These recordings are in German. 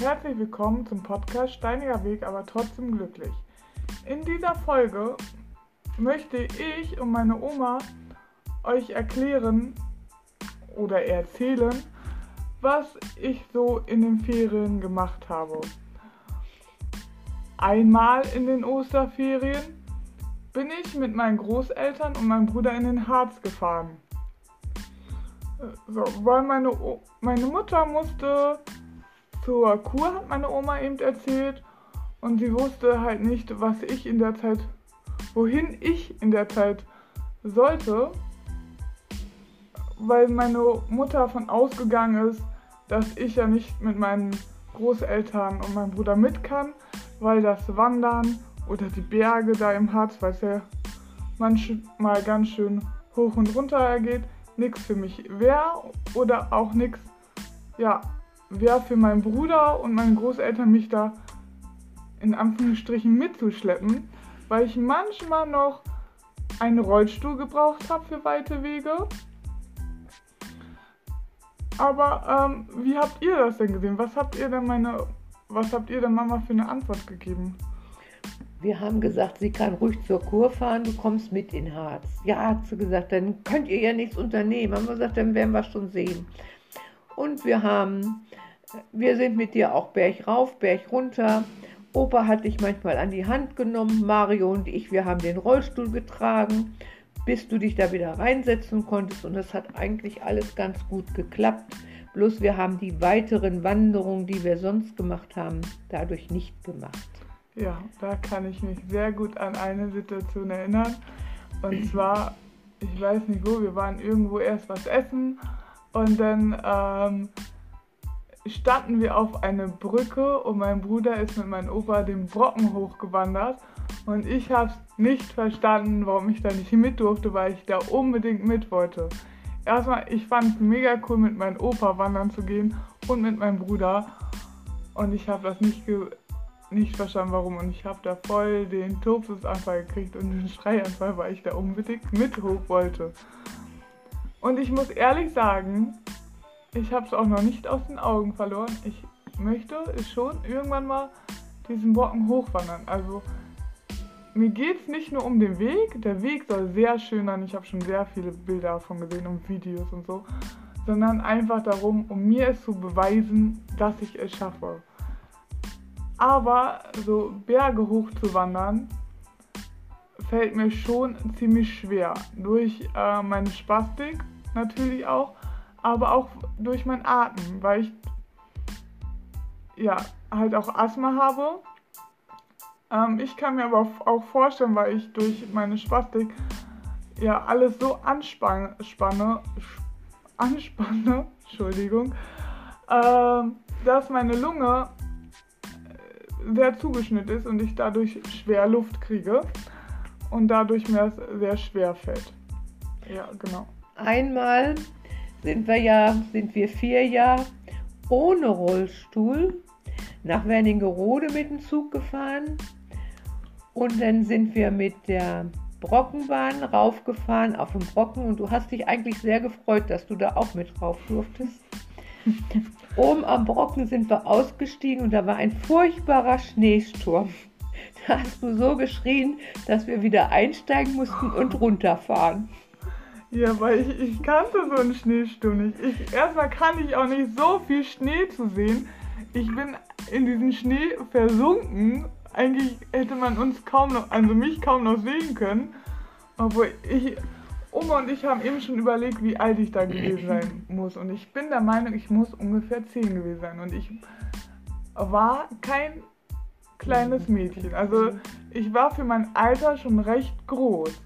Herzlich willkommen zum Podcast Steiniger Weg, aber trotzdem glücklich. In dieser Folge möchte ich und meine Oma euch erklären oder erzählen, was ich so in den Ferien gemacht habe. Einmal in den Osterferien bin ich mit meinen Großeltern und meinem Bruder in den Harz gefahren. So, weil meine, meine Mutter musste zur Kur, hat meine Oma eben erzählt. Und sie wusste halt nicht, was ich in der Zeit, wohin ich in der Zeit sollte. Weil meine Mutter davon ausgegangen ist, dass ich ja nicht mit meinen Großeltern und meinem Bruder mit kann, weil das Wandern oder die Berge da im Harz, weil es ja manchmal ganz schön hoch und runter geht, nichts für mich wäre oder auch nichts, ja, wäre für meinen Bruder und meine Großeltern mich da in Anführungsstrichen mitzuschleppen, weil ich manchmal noch einen Rollstuhl gebraucht habe für weite Wege. Aber ähm, wie habt ihr das denn gesehen? Was habt ihr denn meine, was habt ihr der Mama für eine Antwort gegeben? Wir haben gesagt, sie kann ruhig zur Kur fahren, du kommst mit in Harz. Ja, hat sie gesagt, dann könnt ihr ja nichts unternehmen. Haben wir gesagt, dann werden wir schon sehen. Und wir haben, wir sind mit dir auch Berg rauf, Berg runter. Opa hat dich manchmal an die Hand genommen, Mario und ich, wir haben den Rollstuhl getragen, bis du dich da wieder reinsetzen konntest. Und das hat eigentlich alles ganz gut geklappt. Bloß wir haben die weiteren Wanderungen, die wir sonst gemacht haben, dadurch nicht gemacht. Ja, da kann ich mich sehr gut an eine Situation erinnern. Und zwar, ich weiß nicht wo, wir waren irgendwo erst was essen und dann ähm, standen wir auf eine Brücke und mein Bruder ist mit meinem Opa den Brocken hochgewandert und ich habe nicht verstanden, warum ich da nicht mit durfte, weil ich da unbedingt mit wollte. Erstmal, ich fand es mega cool, mit meinem Opa wandern zu gehen und mit meinem Bruder. Und ich habe das nicht nicht verstanden, warum. Und ich habe da voll den Tobsusanfall gekriegt und den Schreianfall, weil ich da unbedingt mit hoch wollte. Und ich muss ehrlich sagen, ich habe es auch noch nicht aus den Augen verloren. Ich möchte schon irgendwann mal diesen Brocken hochwandern. Also mir geht es nicht nur um den Weg, der Weg soll sehr schön sein, ich habe schon sehr viele Bilder davon gesehen und Videos und so, sondern einfach darum, um mir es zu beweisen, dass ich es schaffe. Aber so Berge hoch zu wandern, fällt mir schon ziemlich schwer. Durch äh, meine Spastik natürlich auch, aber auch durch meinen Atem, weil ich ja halt auch Asthma habe. Ähm, ich kann mir aber auch vorstellen, weil ich durch meine Spastik ja alles so anspanne, spanne, anspanne, Entschuldigung, äh, dass meine Lunge sehr zugeschnitten ist und ich dadurch schwer Luft kriege und dadurch mir es sehr schwer fällt. Ja, genau. Einmal sind wir ja, sind wir vier Jahre ohne Rollstuhl nach Wernigerode mit dem Zug gefahren und dann sind wir mit der Brockenbahn raufgefahren auf dem Brocken und du hast dich eigentlich sehr gefreut, dass du da auch mit drauf durftest. Oben am Brocken sind wir ausgestiegen und da war ein furchtbarer Schneesturm. Da hast du so geschrien, dass wir wieder einsteigen mussten und runterfahren. Ja, weil ich, ich kannte so einen Schneesturm nicht. Ich, erstmal kann ich auch nicht so viel Schnee zu sehen. Ich bin in diesen Schnee versunken. Eigentlich hätte man uns kaum noch, also mich kaum noch sehen können. Obwohl ich Oma und ich haben eben schon überlegt, wie alt ich da gewesen sein muss. Und ich bin der Meinung, ich muss ungefähr 10 gewesen sein. Und ich war kein kleines Mädchen. Also ich war für mein Alter schon recht groß.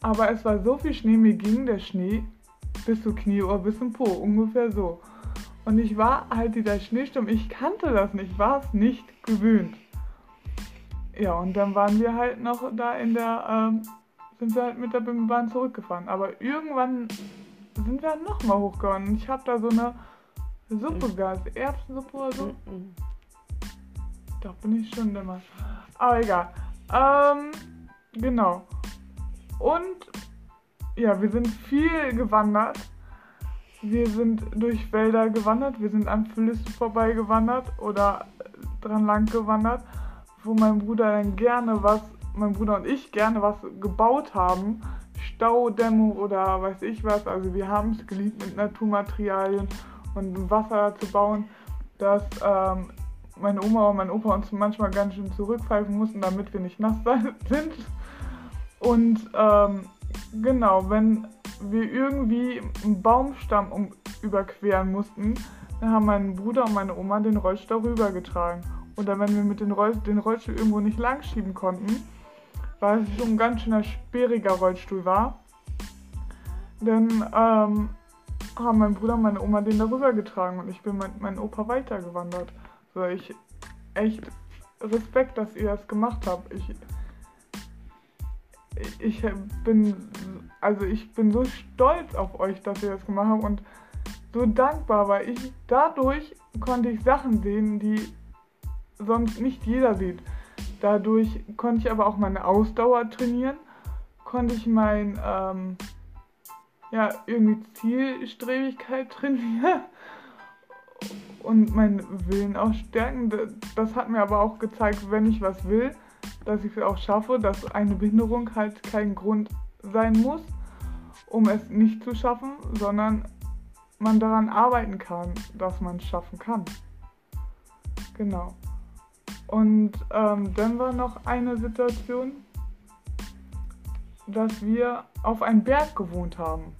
Aber es war so viel Schnee, mir ging der Schnee bis zu Knie oder bis zum Po, ungefähr so. Und ich war halt dieser Schneesturm, ich kannte das nicht, war es nicht gewöhnt. Ja, und dann waren wir halt noch da in der ähm, sind wir halt mit der Bahn zurückgefahren. Aber irgendwann sind wir nochmal hochgegangen. Ich habe da so eine Suppe gehabt, Erbsensuppe oder so. Da bin ich schon immer. Aber egal. Ähm, genau. Und ja, wir sind viel gewandert. wir sind durch Wälder gewandert, wir sind an Flüssen vorbeigewandert oder dran lang gewandert, wo mein Bruder dann gerne was, mein Bruder und ich gerne was gebaut haben. Staudämme oder weiß ich was. Also wir haben es geliebt mit Naturmaterialien und Wasser zu bauen, dass ähm, meine Oma und mein Opa uns manchmal ganz schön zurückpfeifen mussten, damit wir nicht nass sind. Und ähm, genau, wenn wir irgendwie einen Baumstamm um, überqueren mussten, dann haben mein Bruder und meine Oma den Rollstuhl rübergetragen. Oder wenn wir mit den, Roll den Rollstuhl irgendwo nicht lang schieben konnten, weil es schon ein ganz schöner sperriger Rollstuhl war, dann ähm, haben mein Bruder und meine Oma den darüber getragen und ich bin mit meinem Opa weitergewandert. So, ich echt Respekt, dass ihr das gemacht habt. Ich, ich bin, also ich bin so stolz auf euch, dass ihr das gemacht habt und so dankbar, weil ich dadurch konnte ich Sachen sehen, die sonst nicht jeder sieht. Dadurch konnte ich aber auch meine Ausdauer trainieren, konnte ich mein, ähm, ja, irgendwie Zielstrebigkeit trainieren und meinen Willen auch stärken. Das hat mir aber auch gezeigt, wenn ich was will, dass ich es auch schaffe, dass eine Behinderung halt kein Grund sein muss, um es nicht zu schaffen, sondern man daran arbeiten kann, dass man es schaffen kann. Genau. Und ähm, dann war noch eine Situation, dass wir auf einem Berg gewohnt haben.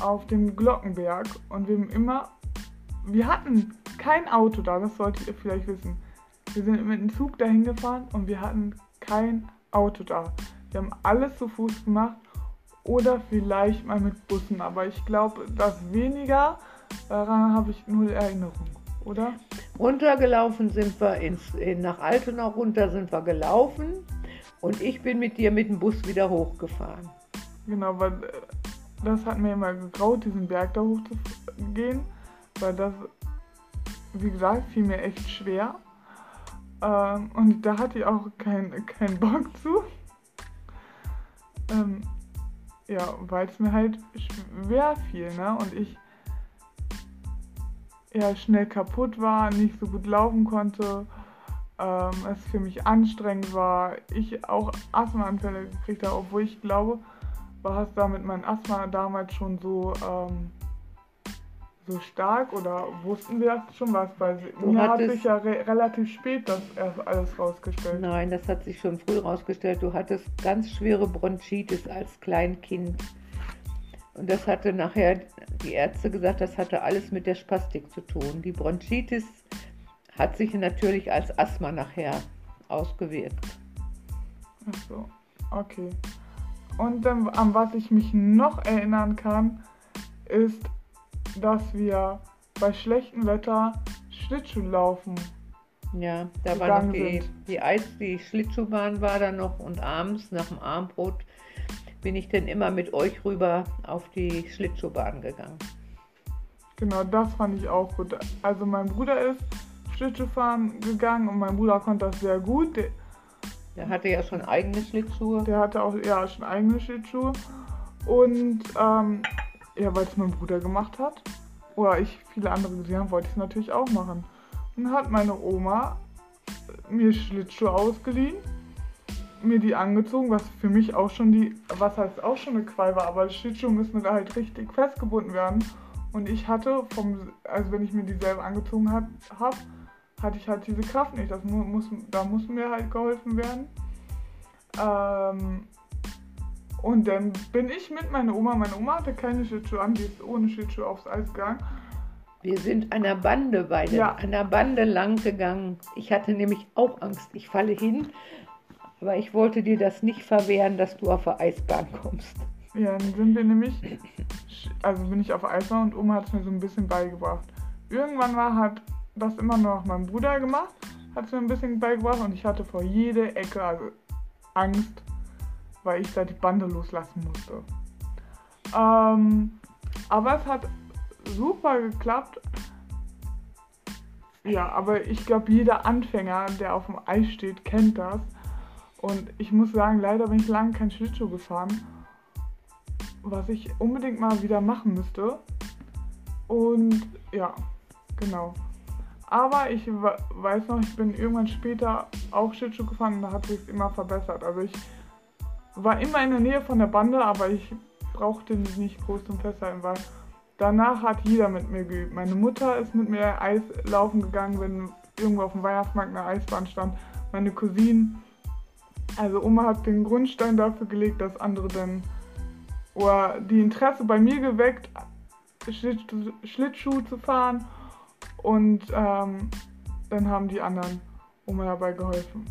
Auf dem Glockenberg. Und wir haben immer, wir hatten kein Auto da, das solltet ihr vielleicht wissen. Wir sind mit dem Zug dahin gefahren und wir hatten kein Auto da. Wir haben alles zu Fuß gemacht oder vielleicht mal mit Bussen, aber ich glaube, das weniger, daran habe ich nur Erinnerung, oder? Runtergelaufen sind wir ins, in, nach Altona runter sind wir gelaufen und ich bin mit dir mit dem Bus wieder hochgefahren. Genau, weil äh, das hat mir immer getraut, diesen Berg da hochzugehen, weil das, wie gesagt, fiel mir echt schwer. Ähm, und da hatte ich auch keinen kein Bock zu. Ähm, ja, weil es mir halt schwer fiel, ne? Und ich ja schnell kaputt war, nicht so gut laufen konnte, ähm, es für mich anstrengend war, ich auch Asthmaanfälle gekriegt habe, obwohl ich glaube, war es damit mein Asthma damals schon so ähm, so stark oder wussten wir das schon was? Weil mir hat sich ja re relativ spät das erst alles rausgestellt. Nein, das hat sich schon früh rausgestellt. Du hattest ganz schwere Bronchitis als Kleinkind. Und das hatte nachher die Ärzte gesagt, das hatte alles mit der Spastik zu tun. Die Bronchitis hat sich natürlich als Asthma nachher ausgewirkt. Ach so, okay. Und ähm, an was ich mich noch erinnern kann, ist dass wir bei schlechtem Wetter Schlittschuh laufen. Ja, da war noch die, die Eis, die Schlittschuhbahn war da noch und abends nach dem Armbrot bin ich dann immer mit euch rüber auf die Schlittschuhbahn gegangen. Genau, das fand ich auch gut. Also mein Bruder ist Schlittschuhfahren gegangen und mein Bruder konnte das sehr gut. Der, der hatte ja schon eigene Schlittschuhe. Der hatte auch ja schon eigene Schlittschuhe. Und ähm, ja, weil es mein Bruder gemacht hat, oder ich viele andere gesehen habe, wollte ich es natürlich auch machen. Dann hat meine Oma mir Schlittschuhe ausgeliehen, mir die angezogen, was für mich auch schon die, was heißt auch schon eine Qual war, aber Schlittschuhe müssen halt richtig festgebunden werden. Und ich hatte vom, also wenn ich mir die selber angezogen habe, hab, hatte ich halt diese Kraft nicht. Das muss, da muss mir halt geholfen werden. Ähm, und dann bin ich mit meiner Oma, meine Oma hatte keine Schlittschuhe an, die ist ohne Schlittschuhe aufs Eis gegangen. Wir sind an der Bande beide, ja. an der Bande lang gegangen. Ich hatte nämlich auch Angst, ich falle hin, aber ich wollte dir das nicht verwehren, dass du auf der Eisbahn kommst. Ja, dann sind wir nämlich, also bin ich auf der Eisbahn und Oma hat es mir so ein bisschen beigebracht. Irgendwann war hat das immer noch mein Bruder gemacht, hat es mir ein bisschen beigebracht und ich hatte vor jeder Ecke also Angst, weil ich da die Bande loslassen musste. Ähm, aber es hat super geklappt. Ja, aber ich glaube, jeder Anfänger, der auf dem Eis steht, kennt das. Und ich muss sagen, leider bin ich lange kein Schlittschuh gefahren. was ich unbedingt mal wieder machen müsste. Und ja, genau. Aber ich weiß noch, ich bin irgendwann später auch Schlittschuh gefahren und da hat sich immer verbessert. Also ich war immer in der Nähe von der Bande, aber ich brauchte nicht groß zum Festhalten, weil danach hat jeder mit mir geübt. Meine Mutter ist mit mir Eis laufen gegangen, wenn irgendwo auf dem Weihnachtsmarkt eine Eisbahn stand. Meine Cousinen. Also Oma hat den Grundstein dafür gelegt, dass andere dann oder die Interesse bei mir geweckt, Schlittschuh zu fahren und ähm, dann haben die anderen Oma dabei geholfen.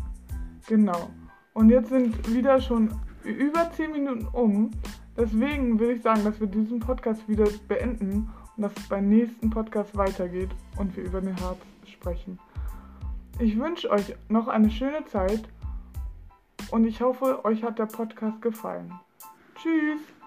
Genau. Und jetzt sind wieder schon über 10 Minuten um. Deswegen würde ich sagen, dass wir diesen Podcast wieder beenden und dass es beim nächsten Podcast weitergeht und wir über den Harz sprechen. Ich wünsche euch noch eine schöne Zeit und ich hoffe, euch hat der Podcast gefallen. Tschüss!